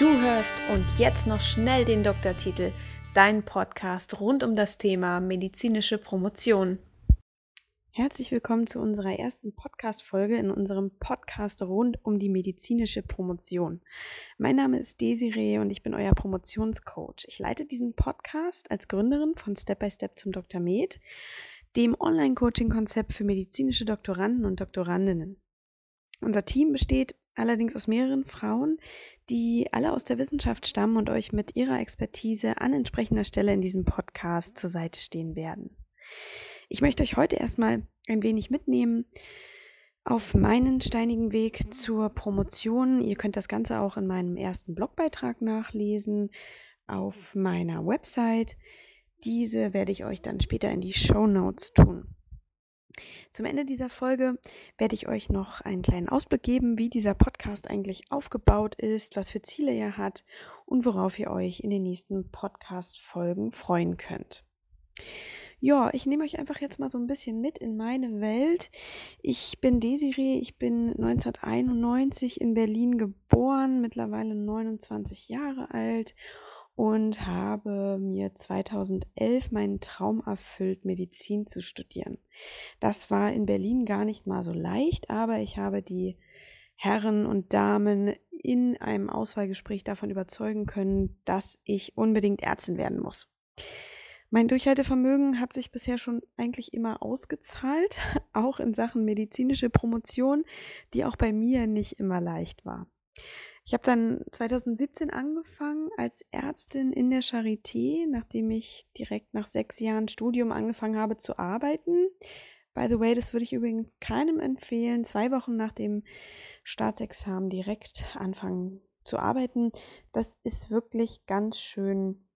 Du hörst und jetzt noch schnell den Doktortitel, dein Podcast rund um das Thema medizinische Promotion. Herzlich willkommen zu unserer ersten Podcast-Folge in unserem Podcast rund um die medizinische Promotion. Mein Name ist Desiree und ich bin euer Promotionscoach. Ich leite diesen Podcast als Gründerin von Step by Step zum Dr. Med, dem Online-Coaching-Konzept für medizinische Doktoranden und Doktorandinnen. Unser Team besteht allerdings aus mehreren Frauen, die alle aus der Wissenschaft stammen und euch mit ihrer Expertise an entsprechender Stelle in diesem Podcast zur Seite stehen werden. Ich möchte euch heute erstmal ein wenig mitnehmen auf meinen steinigen Weg zur Promotion. Ihr könnt das Ganze auch in meinem ersten Blogbeitrag nachlesen auf meiner Website. Diese werde ich euch dann später in die Show Notes tun. Zum Ende dieser Folge werde ich euch noch einen kleinen Ausblick geben, wie dieser Podcast eigentlich aufgebaut ist, was für Ziele er hat und worauf ihr euch in den nächsten Podcast-Folgen freuen könnt. Ja, ich nehme euch einfach jetzt mal so ein bisschen mit in meine Welt. Ich bin Desiree, ich bin 1991 in Berlin geboren, mittlerweile 29 Jahre alt und habe mir 2011 meinen Traum erfüllt, Medizin zu studieren. Das war in Berlin gar nicht mal so leicht, aber ich habe die Herren und Damen in einem Auswahlgespräch davon überzeugen können, dass ich unbedingt Ärztin werden muss. Mein Durchhaltevermögen hat sich bisher schon eigentlich immer ausgezahlt, auch in Sachen medizinische Promotion, die auch bei mir nicht immer leicht war. Ich habe dann 2017 angefangen als Ärztin in der Charité, nachdem ich direkt nach sechs Jahren Studium angefangen habe zu arbeiten. By the way, das würde ich übrigens keinem empfehlen, zwei Wochen nach dem Staatsexamen direkt anfangen zu arbeiten. Das ist wirklich ganz schön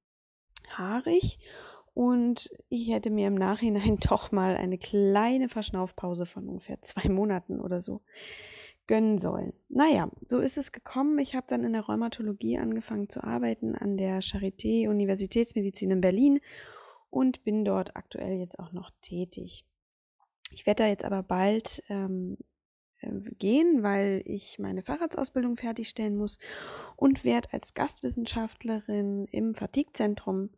haarig und ich hätte mir im Nachhinein doch mal eine kleine Verschnaufpause von ungefähr zwei Monaten oder so gönnen sollen. Naja, so ist es gekommen. Ich habe dann in der Rheumatologie angefangen zu arbeiten an der Charité Universitätsmedizin in Berlin und bin dort aktuell jetzt auch noch tätig. Ich werde da jetzt aber bald ähm, äh, gehen, weil ich meine Facharztausbildung fertigstellen muss und werde als Gastwissenschaftlerin im Fatigue-Zentrum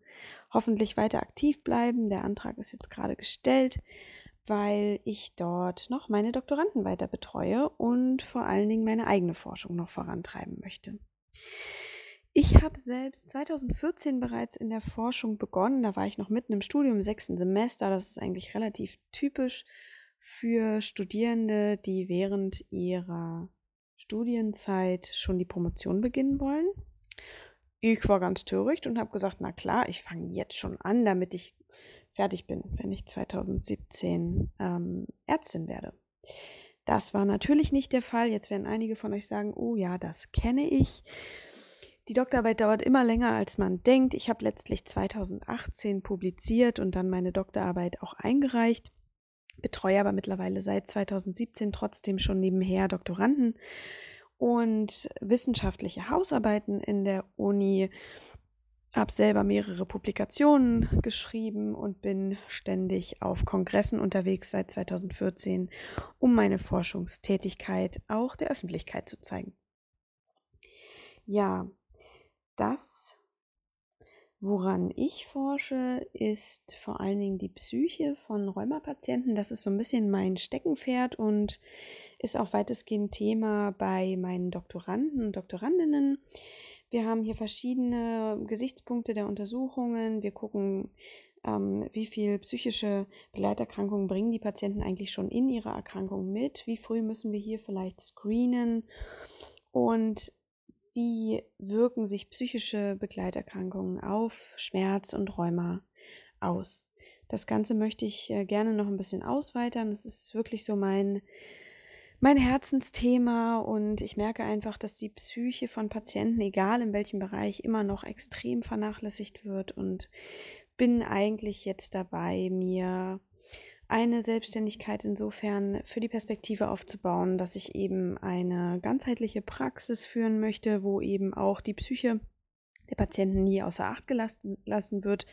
hoffentlich weiter aktiv bleiben. Der Antrag ist jetzt gerade gestellt weil ich dort noch meine Doktoranden weiter betreue und vor allen Dingen meine eigene Forschung noch vorantreiben möchte. Ich habe selbst 2014 bereits in der Forschung begonnen. Da war ich noch mitten im Studium, im sechsten Semester. Das ist eigentlich relativ typisch für Studierende, die während ihrer Studienzeit schon die Promotion beginnen wollen. Ich war ganz töricht und habe gesagt, na klar, ich fange jetzt schon an, damit ich fertig bin, wenn ich 2017 ähm, Ärztin werde. Das war natürlich nicht der Fall. Jetzt werden einige von euch sagen, oh ja, das kenne ich. Die Doktorarbeit dauert immer länger, als man denkt. Ich habe letztlich 2018 publiziert und dann meine Doktorarbeit auch eingereicht, betreue aber mittlerweile seit 2017 trotzdem schon nebenher Doktoranden und wissenschaftliche Hausarbeiten in der Uni habe selber mehrere Publikationen geschrieben und bin ständig auf Kongressen unterwegs seit 2014, um meine Forschungstätigkeit auch der Öffentlichkeit zu zeigen. Ja, das, woran ich forsche, ist vor allen Dingen die Psyche von Rheumapatienten. Das ist so ein bisschen mein Steckenpferd und ist auch weitestgehend Thema bei meinen Doktoranden und Doktorandinnen. Wir haben hier verschiedene Gesichtspunkte der Untersuchungen. Wir gucken, ähm, wie viel psychische Begleiterkrankungen bringen die Patienten eigentlich schon in ihrer Erkrankung mit. Wie früh müssen wir hier vielleicht screenen? Und wie wirken sich psychische Begleiterkrankungen auf Schmerz und Rheuma aus? Das Ganze möchte ich äh, gerne noch ein bisschen ausweitern. Das ist wirklich so mein mein Herzensthema und ich merke einfach, dass die Psyche von Patienten, egal in welchem Bereich, immer noch extrem vernachlässigt wird und bin eigentlich jetzt dabei, mir eine Selbstständigkeit insofern für die Perspektive aufzubauen, dass ich eben eine ganzheitliche Praxis führen möchte, wo eben auch die Psyche der Patienten nie außer Acht gelassen wird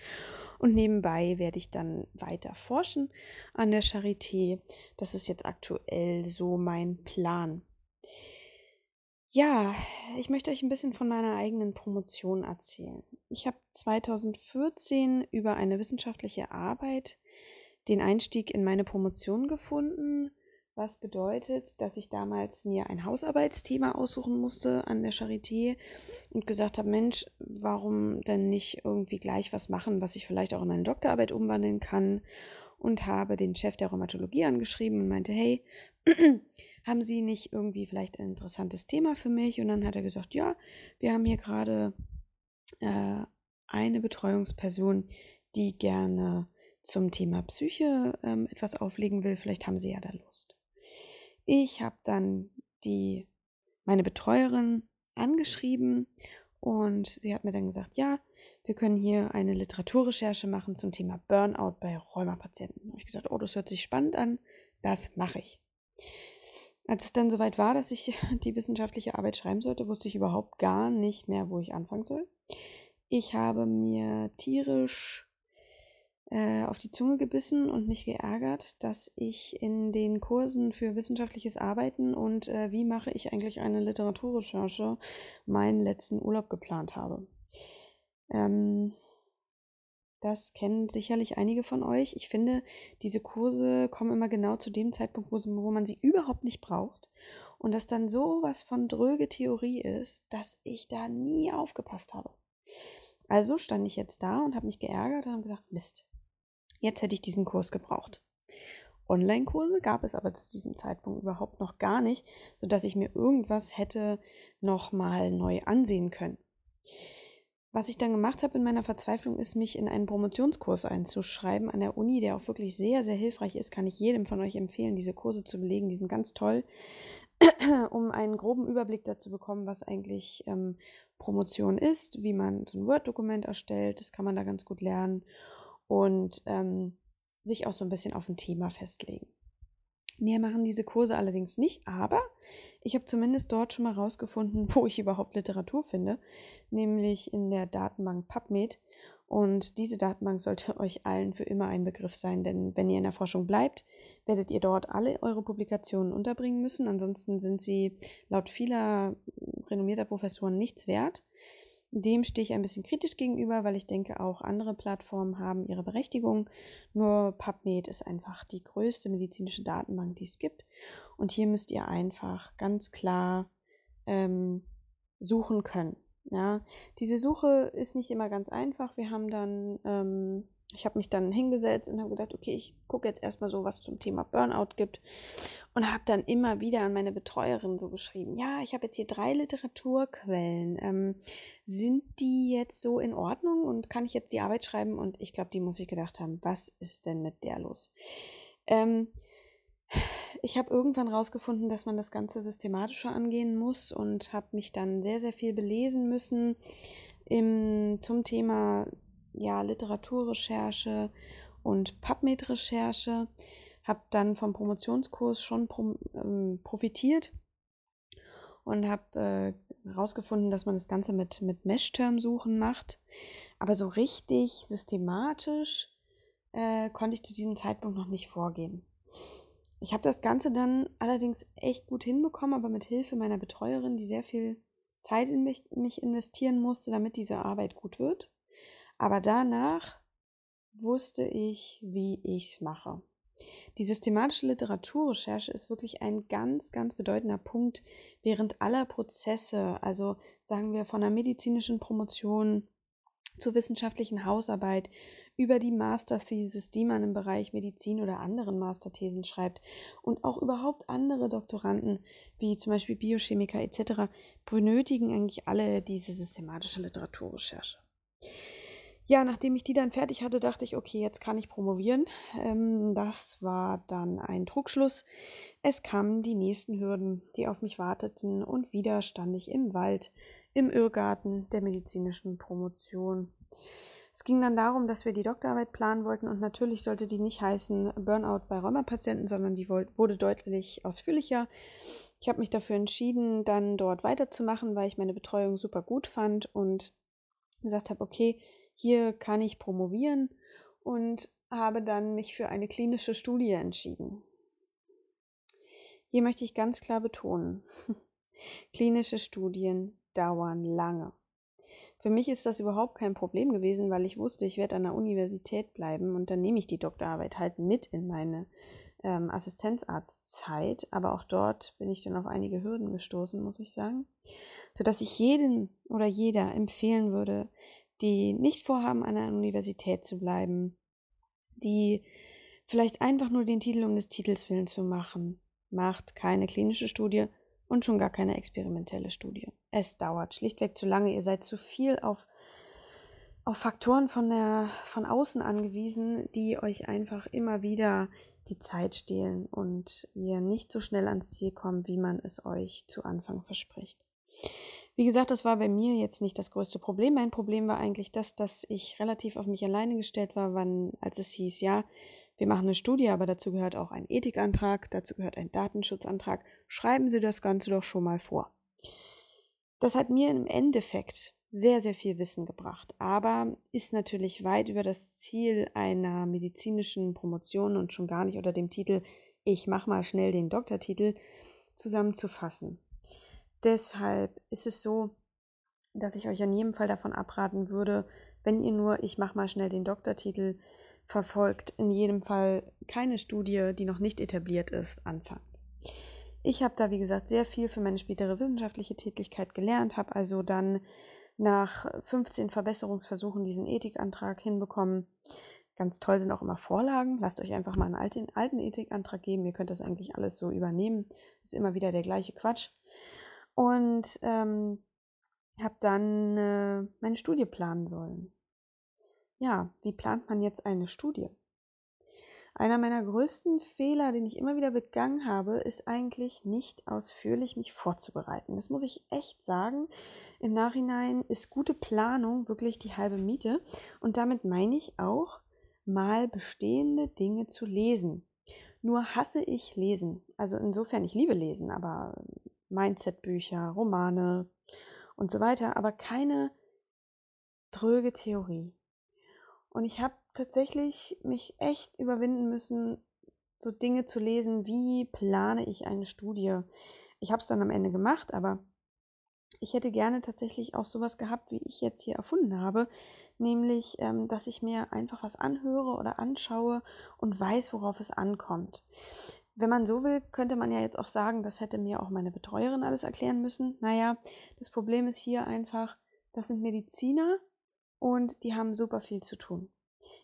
und nebenbei werde ich dann weiter forschen an der Charité. Das ist jetzt aktuell so mein Plan. Ja, ich möchte euch ein bisschen von meiner eigenen Promotion erzählen. Ich habe 2014 über eine wissenschaftliche Arbeit den Einstieg in meine Promotion gefunden, was bedeutet, dass ich damals mir ein Hausarbeitsthema aussuchen musste an der Charité und gesagt habe, Mensch, warum denn nicht irgendwie gleich was machen, was ich vielleicht auch in meine Doktorarbeit umwandeln kann? Und habe den Chef der Rheumatologie angeschrieben und meinte, hey, haben Sie nicht irgendwie vielleicht ein interessantes Thema für mich? Und dann hat er gesagt, ja, wir haben hier gerade äh, eine Betreuungsperson, die gerne zum Thema Psyche ähm, etwas auflegen will. Vielleicht haben Sie ja da Lust. Ich habe dann die meine Betreuerin angeschrieben und sie hat mir dann gesagt, ja, wir können hier eine Literaturrecherche machen zum Thema Burnout bei Rheumapatienten. Habe ich gesagt, oh, das hört sich spannend an, das mache ich. Als es dann soweit war, dass ich die wissenschaftliche Arbeit schreiben sollte, wusste ich überhaupt gar nicht mehr, wo ich anfangen soll. Ich habe mir tierisch äh, auf die Zunge gebissen und mich geärgert, dass ich in den Kursen für wissenschaftliches Arbeiten und äh, wie mache ich eigentlich eine Literaturrecherche meinen letzten Urlaub geplant habe. Ähm, das kennen sicherlich einige von euch. Ich finde, diese Kurse kommen immer genau zu dem Zeitpunkt, wo, man sie überhaupt nicht braucht. Und das dann so was von dröge Theorie ist, dass ich da nie aufgepasst habe. Also stand ich jetzt da und habe mich geärgert und habe gesagt, Mist, jetzt hätte ich diesen Kurs gebraucht. Online-Kurse gab es aber zu diesem Zeitpunkt überhaupt noch gar nicht, sodass ich mir irgendwas hätte nochmal neu ansehen können. Was ich dann gemacht habe in meiner Verzweiflung, ist, mich in einen Promotionskurs einzuschreiben an der Uni, der auch wirklich sehr, sehr hilfreich ist. Kann ich jedem von euch empfehlen, diese Kurse zu belegen. Die sind ganz toll, um einen groben Überblick dazu bekommen, was eigentlich ähm, Promotion ist, wie man so ein Word-Dokument erstellt. Das kann man da ganz gut lernen. Und ähm, sich auch so ein bisschen auf ein Thema festlegen. Mehr machen diese Kurse allerdings nicht, aber ich habe zumindest dort schon mal rausgefunden, wo ich überhaupt Literatur finde, nämlich in der Datenbank PubMed. Und diese Datenbank sollte euch allen für immer ein Begriff sein, denn wenn ihr in der Forschung bleibt, werdet ihr dort alle eure Publikationen unterbringen müssen. Ansonsten sind sie laut vieler renommierter Professoren nichts wert. Dem stehe ich ein bisschen kritisch gegenüber, weil ich denke, auch andere Plattformen haben ihre Berechtigung. Nur PubMed ist einfach die größte medizinische Datenbank, die es gibt. Und hier müsst ihr einfach ganz klar ähm, suchen können. Ja, diese Suche ist nicht immer ganz einfach. Wir haben dann ähm, ich habe mich dann hingesetzt und habe gedacht, okay, ich gucke jetzt erstmal so, was zum Thema Burnout gibt. Und habe dann immer wieder an meine Betreuerin so geschrieben, ja, ich habe jetzt hier drei Literaturquellen. Ähm, sind die jetzt so in Ordnung und kann ich jetzt die Arbeit schreiben? Und ich glaube, die muss ich gedacht haben, was ist denn mit der los? Ähm, ich habe irgendwann rausgefunden, dass man das Ganze systematischer angehen muss und habe mich dann sehr, sehr viel belesen müssen im, zum Thema ja, Literaturrecherche und PubMed-Recherche, habe dann vom Promotionskurs schon pro, ähm, profitiert und habe herausgefunden, äh, dass man das Ganze mit, mit Mesh-Term-Suchen macht. Aber so richtig systematisch äh, konnte ich zu diesem Zeitpunkt noch nicht vorgehen. Ich habe das Ganze dann allerdings echt gut hinbekommen, aber mit Hilfe meiner Betreuerin, die sehr viel Zeit in mich, mich investieren musste, damit diese Arbeit gut wird. Aber danach wusste ich, wie ich es mache. Die systematische Literaturrecherche ist wirklich ein ganz, ganz bedeutender Punkt während aller Prozesse, also sagen wir von der medizinischen Promotion zur wissenschaftlichen Hausarbeit, über die Masterthesis, die man im Bereich Medizin oder anderen Masterthesen schreibt und auch überhaupt andere Doktoranden, wie zum Beispiel Biochemiker etc., benötigen eigentlich alle diese systematische Literaturrecherche. Ja, nachdem ich die dann fertig hatte, dachte ich, okay, jetzt kann ich promovieren. Ähm, das war dann ein Trugschluss. Es kamen die nächsten Hürden, die auf mich warteten, und wieder stand ich im Wald, im Irrgarten der medizinischen Promotion. Es ging dann darum, dass wir die Doktorarbeit planen wollten und natürlich sollte die nicht heißen Burnout bei Rheumapatienten, sondern die wurde deutlich ausführlicher. Ich habe mich dafür entschieden, dann dort weiterzumachen, weil ich meine Betreuung super gut fand und gesagt habe, okay, hier kann ich promovieren und habe dann mich für eine klinische Studie entschieden. Hier möchte ich ganz klar betonen, Klinische Studien dauern lange. Für mich ist das überhaupt kein Problem gewesen, weil ich wusste, ich werde an der Universität bleiben und dann nehme ich die Doktorarbeit halt mit in meine ähm, Assistenzarztzeit. Aber auch dort bin ich dann auf einige Hürden gestoßen, muss ich sagen. Sodass ich jedem oder jeder empfehlen würde, die nicht vorhaben, an der Universität zu bleiben, die vielleicht einfach nur den Titel um des Titels willen zu machen, macht keine klinische Studie und schon gar keine experimentelle Studie. Es dauert schlichtweg zu lange. Ihr seid zu viel auf, auf Faktoren von, der, von außen angewiesen, die euch einfach immer wieder die Zeit stehlen und ihr nicht so schnell ans Ziel kommt, wie man es euch zu Anfang verspricht. Wie gesagt, das war bei mir jetzt nicht das größte Problem. Mein Problem war eigentlich das, dass ich relativ auf mich alleine gestellt war, wann, als es hieß, ja, wir machen eine Studie, aber dazu gehört auch ein Ethikantrag, dazu gehört ein Datenschutzantrag. Schreiben Sie das Ganze doch schon mal vor. Das hat mir im Endeffekt sehr, sehr viel Wissen gebracht, aber ist natürlich weit über das Ziel einer medizinischen Promotion und schon gar nicht unter dem Titel Ich mach mal schnell den Doktortitel zusammenzufassen. Deshalb ist es so, dass ich euch in jedem Fall davon abraten würde, wenn ihr nur Ich mach mal schnell den Doktortitel verfolgt, in jedem Fall keine Studie, die noch nicht etabliert ist, anfangt. Ich habe da, wie gesagt, sehr viel für meine spätere wissenschaftliche Tätigkeit gelernt, habe also dann nach 15 Verbesserungsversuchen diesen Ethikantrag hinbekommen. Ganz toll sind auch immer Vorlagen. Lasst euch einfach mal einen alten, alten Ethikantrag geben. Ihr könnt das eigentlich alles so übernehmen. Ist immer wieder der gleiche Quatsch. Und ähm, habe dann äh, meine Studie planen sollen. Ja, wie plant man jetzt eine Studie? Einer meiner größten Fehler, den ich immer wieder begangen habe, ist eigentlich nicht ausführlich mich vorzubereiten. Das muss ich echt sagen. Im Nachhinein ist gute Planung wirklich die halbe Miete. Und damit meine ich auch, mal bestehende Dinge zu lesen. Nur hasse ich Lesen. Also insofern, ich liebe Lesen, aber Mindset-Bücher, Romane und so weiter, aber keine dröge Theorie. Und ich habe tatsächlich mich echt überwinden müssen, so Dinge zu lesen, wie plane ich eine Studie. Ich habe es dann am Ende gemacht, aber ich hätte gerne tatsächlich auch sowas gehabt, wie ich jetzt hier erfunden habe, nämlich, ähm, dass ich mir einfach was anhöre oder anschaue und weiß, worauf es ankommt. Wenn man so will, könnte man ja jetzt auch sagen, das hätte mir auch meine Betreuerin alles erklären müssen. Naja, das Problem ist hier einfach, das sind Mediziner und die haben super viel zu tun.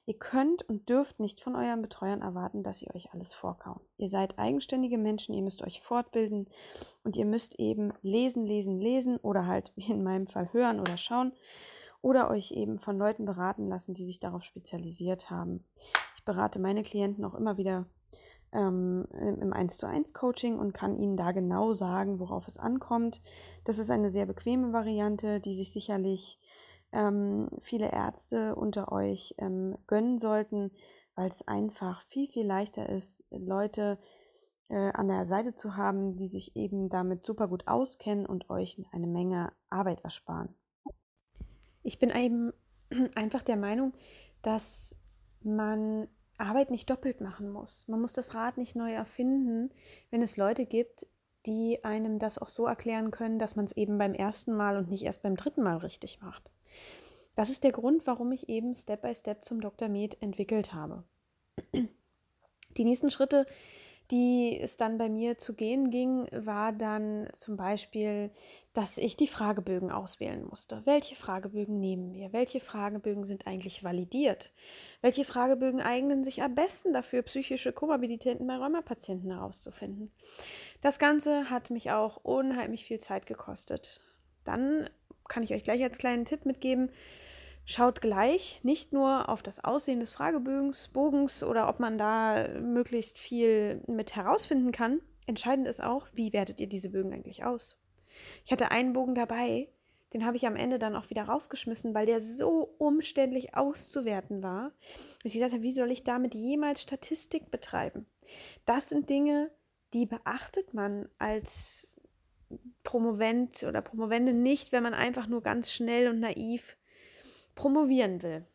Ihr könnt und dürft nicht von euren Betreuern erwarten, dass sie euch alles vorkauen. Ihr seid eigenständige Menschen, ihr müsst euch fortbilden und ihr müsst eben lesen, lesen, lesen oder halt wie in meinem Fall hören oder schauen oder euch eben von Leuten beraten lassen, die sich darauf spezialisiert haben. Ich berate meine Klienten auch immer wieder ähm, im 1 zu 1 Coaching und kann ihnen da genau sagen, worauf es ankommt. Das ist eine sehr bequeme Variante, die sich sicherlich ähm, viele Ärzte unter euch ähm, gönnen sollten, weil es einfach viel, viel leichter ist, Leute äh, an der Seite zu haben, die sich eben damit super gut auskennen und euch eine Menge Arbeit ersparen. Ich bin eben einfach der Meinung, dass man Arbeit nicht doppelt machen muss. Man muss das Rad nicht neu erfinden, wenn es Leute gibt, die einem das auch so erklären können, dass man es eben beim ersten Mal und nicht erst beim dritten Mal richtig macht. Das ist der Grund, warum ich eben Step by Step zum Dr. Med entwickelt habe. Die nächsten Schritte, die es dann bei mir zu gehen ging, war dann zum Beispiel, dass ich die Fragebögen auswählen musste. Welche Fragebögen nehmen wir? Welche Fragebögen sind eigentlich validiert? Welche Fragebögen eignen sich am besten dafür, psychische Komorbidität bei Rheumapatienten herauszufinden? Das Ganze hat mich auch unheimlich viel Zeit gekostet. Dann kann ich euch gleich als kleinen Tipp mitgeben, Schaut gleich nicht nur auf das Aussehen des Fragebogens Bogens oder ob man da möglichst viel mit herausfinden kann. Entscheidend ist auch, wie wertet ihr diese Bögen eigentlich aus? Ich hatte einen Bogen dabei, den habe ich am Ende dann auch wieder rausgeschmissen, weil der so umständlich auszuwerten war, dass ich dachte, wie soll ich damit jemals Statistik betreiben? Das sind Dinge, die beachtet man als Promovent oder Promovende nicht, wenn man einfach nur ganz schnell und naiv promovieren will.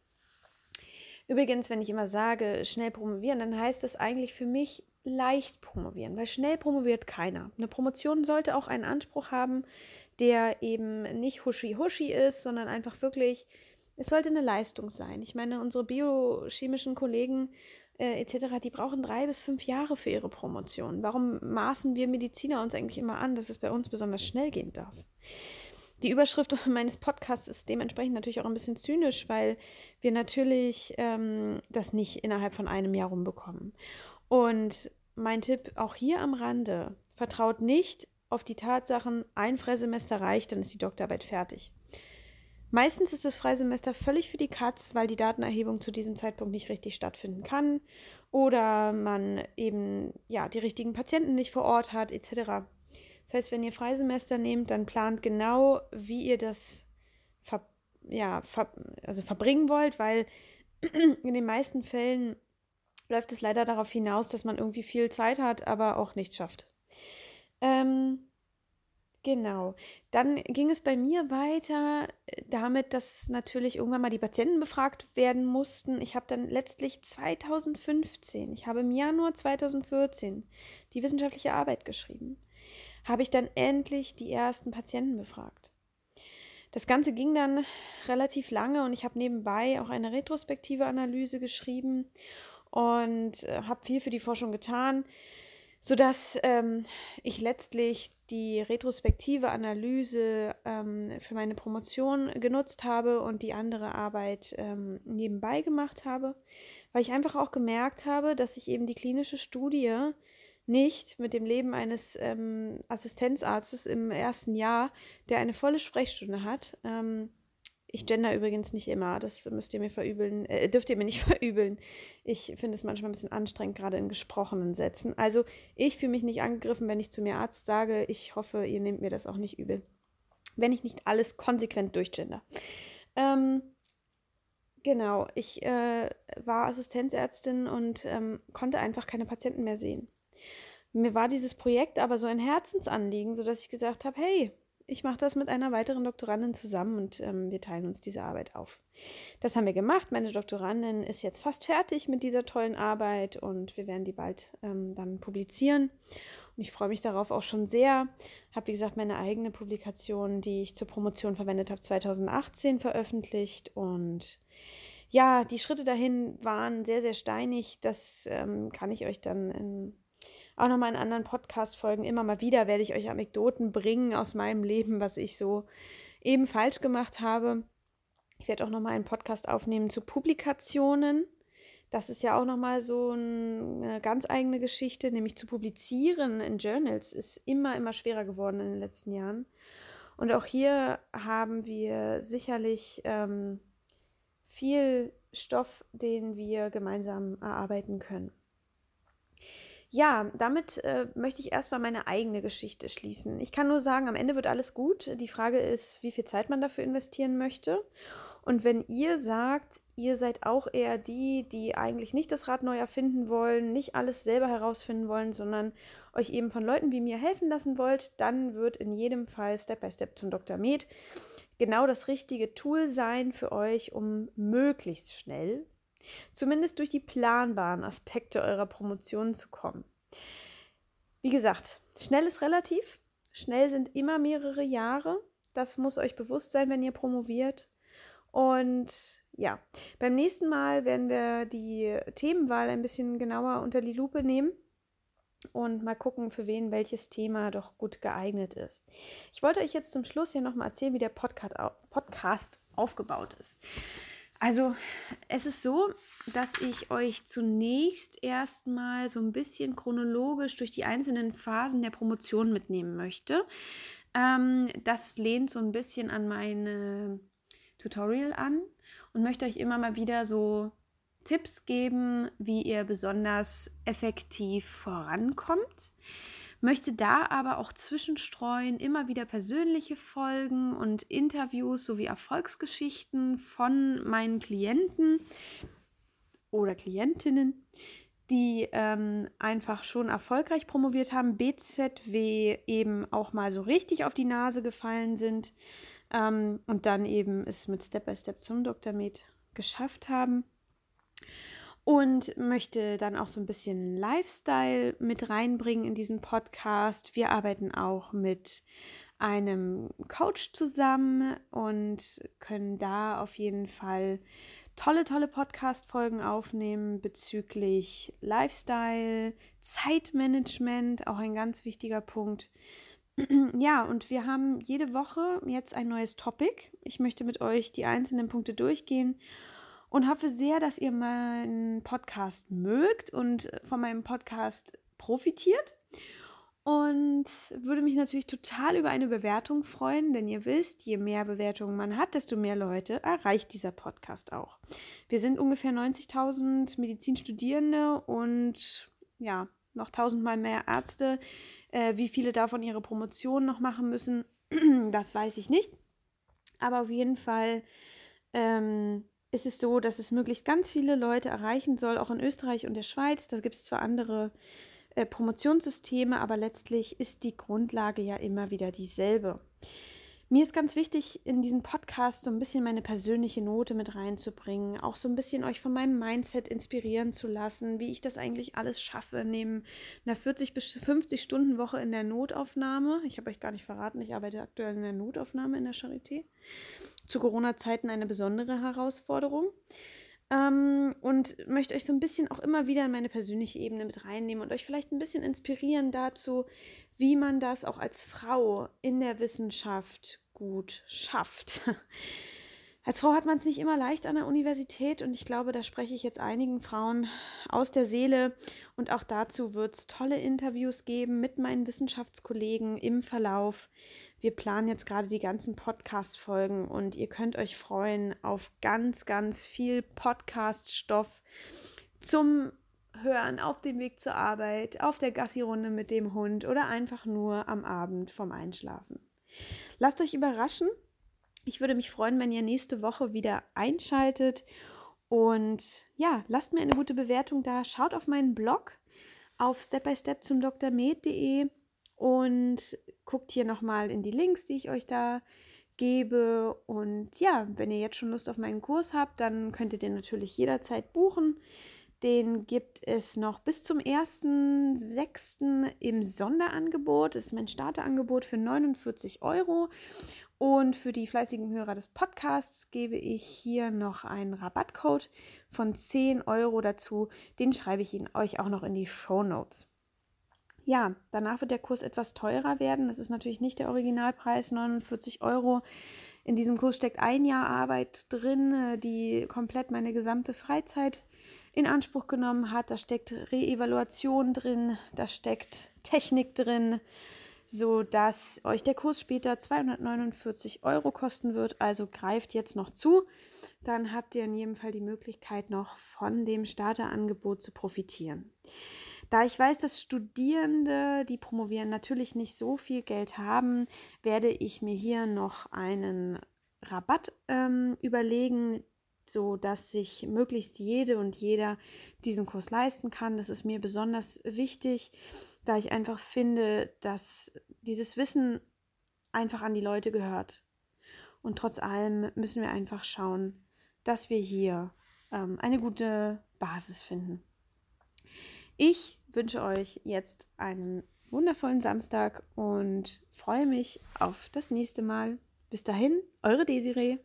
Übrigens, wenn ich immer sage, schnell promovieren, dann heißt das eigentlich für mich leicht promovieren, weil schnell promoviert keiner. Eine Promotion sollte auch einen Anspruch haben, der eben nicht huschi-huschi ist, sondern einfach wirklich, es sollte eine Leistung sein. Ich meine, unsere biochemischen Kollegen äh, etc., die brauchen drei bis fünf Jahre für ihre Promotion. Warum maßen wir Mediziner uns eigentlich immer an, dass es bei uns besonders schnell gehen darf? Die Überschrift meines Podcasts ist dementsprechend natürlich auch ein bisschen zynisch, weil wir natürlich ähm, das nicht innerhalb von einem Jahr rumbekommen. Und mein Tipp auch hier am Rande, vertraut nicht auf die Tatsachen, ein Freisemester reicht, dann ist die Doktorarbeit fertig. Meistens ist das Freisemester völlig für die Katz, weil die Datenerhebung zu diesem Zeitpunkt nicht richtig stattfinden kann oder man eben ja die richtigen Patienten nicht vor Ort hat etc. Das heißt, wenn ihr Freisemester nehmt, dann plant genau, wie ihr das ver ja, ver also verbringen wollt, weil in den meisten Fällen läuft es leider darauf hinaus, dass man irgendwie viel Zeit hat, aber auch nichts schafft. Ähm, genau. Dann ging es bei mir weiter äh, damit, dass natürlich irgendwann mal die Patienten befragt werden mussten. Ich habe dann letztlich 2015, ich habe im Januar 2014 die wissenschaftliche Arbeit geschrieben habe ich dann endlich die ersten Patienten befragt. Das Ganze ging dann relativ lange und ich habe nebenbei auch eine retrospektive Analyse geschrieben und äh, habe viel für die Forschung getan, sodass ähm, ich letztlich die retrospektive Analyse ähm, für meine Promotion genutzt habe und die andere Arbeit ähm, nebenbei gemacht habe, weil ich einfach auch gemerkt habe, dass ich eben die klinische Studie nicht mit dem Leben eines ähm, Assistenzarztes im ersten Jahr, der eine volle Sprechstunde hat. Ähm, ich gender übrigens nicht immer, das müsst ihr mir verübeln, äh, dürft ihr mir nicht verübeln. Ich finde es manchmal ein bisschen anstrengend, gerade in gesprochenen Sätzen. Also ich fühle mich nicht angegriffen, wenn ich zu mir Arzt sage. Ich hoffe, ihr nehmt mir das auch nicht übel. Wenn ich nicht alles konsequent durchgender. Ähm, genau, ich äh, war Assistenzärztin und ähm, konnte einfach keine Patienten mehr sehen. Mir war dieses Projekt aber so ein Herzensanliegen, sodass ich gesagt habe, hey, ich mache das mit einer weiteren Doktorandin zusammen und ähm, wir teilen uns diese Arbeit auf. Das haben wir gemacht. Meine Doktorandin ist jetzt fast fertig mit dieser tollen Arbeit und wir werden die bald ähm, dann publizieren. Und ich freue mich darauf auch schon sehr. Habe, wie gesagt, meine eigene Publikation, die ich zur Promotion verwendet habe, 2018 veröffentlicht. Und ja, die Schritte dahin waren sehr, sehr steinig. Das ähm, kann ich euch dann in auch nochmal in anderen Podcast-Folgen immer mal wieder werde ich euch Anekdoten bringen aus meinem Leben, was ich so eben falsch gemacht habe. Ich werde auch nochmal einen Podcast aufnehmen zu Publikationen. Das ist ja auch nochmal so eine ganz eigene Geschichte, nämlich zu publizieren in Journals ist immer, immer schwerer geworden in den letzten Jahren. Und auch hier haben wir sicherlich ähm, viel Stoff, den wir gemeinsam erarbeiten können. Ja, damit äh, möchte ich erstmal meine eigene Geschichte schließen. Ich kann nur sagen, am Ende wird alles gut. Die Frage ist, wie viel Zeit man dafür investieren möchte. Und wenn ihr sagt, ihr seid auch eher die, die eigentlich nicht das Rad neu erfinden wollen, nicht alles selber herausfinden wollen, sondern euch eben von Leuten wie mir helfen lassen wollt, dann wird in jedem Fall Step by Step zum Dr. Med genau das richtige Tool sein für euch, um möglichst schnell zumindest durch die planbaren Aspekte eurer Promotion zu kommen. Wie gesagt, schnell ist relativ. Schnell sind immer mehrere Jahre. Das muss euch bewusst sein, wenn ihr promoviert. Und ja, beim nächsten Mal werden wir die Themenwahl ein bisschen genauer unter die Lupe nehmen und mal gucken, für wen welches Thema doch gut geeignet ist. Ich wollte euch jetzt zum Schluss ja nochmal erzählen, wie der Podcast aufgebaut ist. Also es ist so, dass ich euch zunächst erstmal so ein bisschen chronologisch durch die einzelnen Phasen der Promotion mitnehmen möchte. Ähm, das lehnt so ein bisschen an meine Tutorial an und möchte euch immer mal wieder so Tipps geben, wie ihr besonders effektiv vorankommt möchte da aber auch zwischenstreuen immer wieder persönliche Folgen und Interviews sowie Erfolgsgeschichten von meinen Klienten oder Klientinnen, die ähm, einfach schon erfolgreich promoviert haben, BZW eben auch mal so richtig auf die Nase gefallen sind ähm, und dann eben es mit Step by Step zum Dr. Med geschafft haben. Und möchte dann auch so ein bisschen Lifestyle mit reinbringen in diesen Podcast. Wir arbeiten auch mit einem Coach zusammen und können da auf jeden Fall tolle, tolle Podcast-Folgen aufnehmen bezüglich Lifestyle, Zeitmanagement, auch ein ganz wichtiger Punkt. Ja, und wir haben jede Woche jetzt ein neues Topic. Ich möchte mit euch die einzelnen Punkte durchgehen und hoffe sehr, dass ihr meinen Podcast mögt und von meinem Podcast profitiert. Und würde mich natürlich total über eine Bewertung freuen, denn ihr wisst, je mehr Bewertungen man hat, desto mehr Leute erreicht dieser Podcast auch. Wir sind ungefähr 90.000 Medizinstudierende und ja, noch tausendmal mehr Ärzte. Äh, wie viele davon ihre Promotion noch machen müssen, das weiß ich nicht. Aber auf jeden Fall ähm, ist es so, dass es möglichst ganz viele Leute erreichen soll, auch in Österreich und der Schweiz. Da gibt es zwar andere äh, Promotionssysteme, aber letztlich ist die Grundlage ja immer wieder dieselbe. Mir ist ganz wichtig, in diesen Podcast so ein bisschen meine persönliche Note mit reinzubringen, auch so ein bisschen euch von meinem Mindset inspirieren zu lassen, wie ich das eigentlich alles schaffe, neben einer 40 bis 50 Stunden Woche in der Notaufnahme. Ich habe euch gar nicht verraten, ich arbeite aktuell in der Notaufnahme in der Charité. Zu Corona-Zeiten eine besondere Herausforderung. Ähm, und möchte euch so ein bisschen auch immer wieder in meine persönliche Ebene mit reinnehmen und euch vielleicht ein bisschen inspirieren dazu, wie man das auch als Frau in der Wissenschaft gut schafft. Als Frau hat man es nicht immer leicht an der Universität und ich glaube, da spreche ich jetzt einigen Frauen aus der Seele und auch dazu wird es tolle Interviews geben mit meinen Wissenschaftskollegen im Verlauf. Wir planen jetzt gerade die ganzen Podcast-Folgen und ihr könnt euch freuen auf ganz, ganz viel Podcast-Stoff zum Hören auf dem Weg zur Arbeit, auf der Gassi-Runde mit dem Hund oder einfach nur am Abend vom Einschlafen. Lasst euch überraschen. Ich würde mich freuen, wenn ihr nächste Woche wieder einschaltet. Und ja, lasst mir eine gute Bewertung da. Schaut auf meinen Blog auf stepbystep zum drmed.de und guckt hier nochmal in die Links, die ich euch da gebe. Und ja, wenn ihr jetzt schon Lust auf meinen Kurs habt, dann könnt ihr den natürlich jederzeit buchen. Den gibt es noch bis zum 1.6. im Sonderangebot. Das ist mein Starterangebot für 49 Euro. Und für die fleißigen Hörer des Podcasts gebe ich hier noch einen Rabattcode von 10 Euro dazu. Den schreibe ich Ihnen euch auch noch in die Show Notes. Ja, danach wird der Kurs etwas teurer werden. Das ist natürlich nicht der Originalpreis, 49 Euro. In diesem Kurs steckt ein Jahr Arbeit drin, die komplett meine gesamte Freizeit in Anspruch genommen hat. Da steckt Reevaluation drin, da steckt Technik drin, so dass euch der Kurs später 249 Euro kosten wird. Also greift jetzt noch zu, dann habt ihr in jedem Fall die Möglichkeit noch von dem Starterangebot zu profitieren. Da ich weiß, dass Studierende, die promovieren, natürlich nicht so viel Geld haben, werde ich mir hier noch einen Rabatt ähm, überlegen, so dass sich möglichst jede und jeder diesen Kurs leisten kann. Das ist mir besonders wichtig, da ich einfach finde, dass dieses Wissen einfach an die Leute gehört. Und trotz allem müssen wir einfach schauen, dass wir hier ähm, eine gute Basis finden. Ich wünsche euch jetzt einen wundervollen Samstag und freue mich auf das nächste Mal. Bis dahin, eure Desiree.